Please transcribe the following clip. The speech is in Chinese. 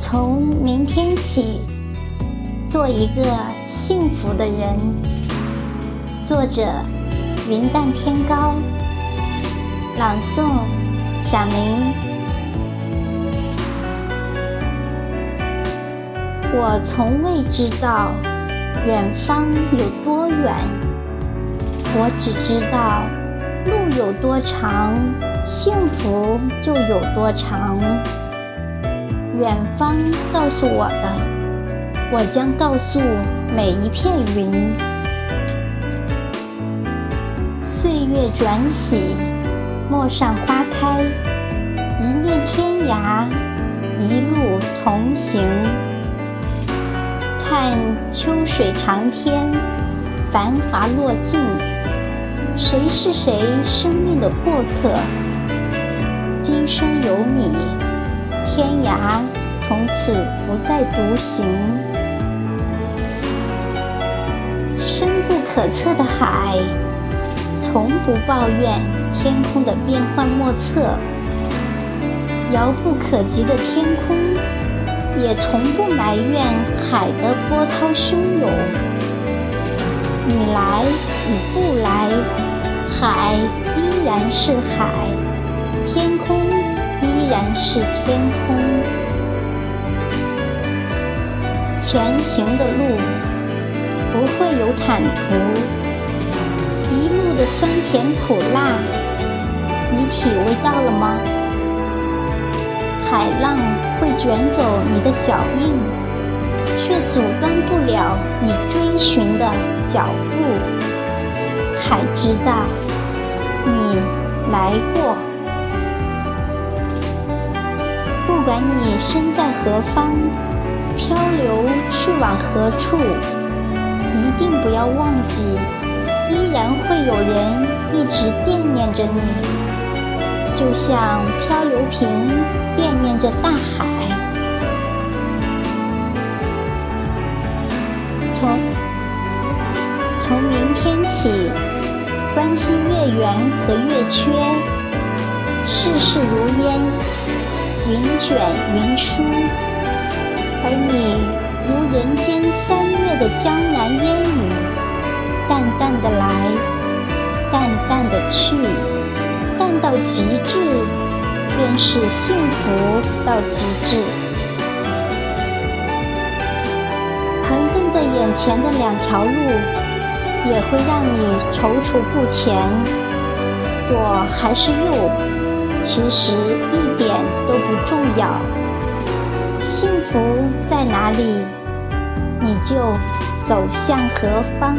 从明天起，做一个幸福的人。作者：云淡天高。朗诵：小明。我从未知道远方有多远，我只知道路有多长，幸福就有多长。远方告诉我的，我将告诉每一片云。岁月转徙，陌上花开，一念天涯，一路同行。看秋水长天，繁华落尽，谁是谁生命的过客？今生有你。天涯从此不再独行，深不可测的海，从不抱怨天空的变幻莫测；遥不可及的天空，也从不埋怨海的波涛汹涌。你来与不来，海依然是海，天空。依然是天空，前行的路不会有坦途，一路的酸甜苦辣，你体味到了吗？海浪会卷走你的脚印，却阻断不了你追寻的脚步。海知道你来过。不管你身在何方，漂流去往何处，一定不要忘记，依然会有人一直惦念着你，就像漂流瓶惦念着大海。从从明天起，关心月圆和月缺，世事如烟。云卷云舒，而你如人间三月的江南烟雨，淡淡的来，淡淡的去，淡到极致，便是幸福到极致。横亘在眼前的两条路，也会让你踌躇不前，左还是右？其实一点都不重要，幸福在哪里，你就走向何方。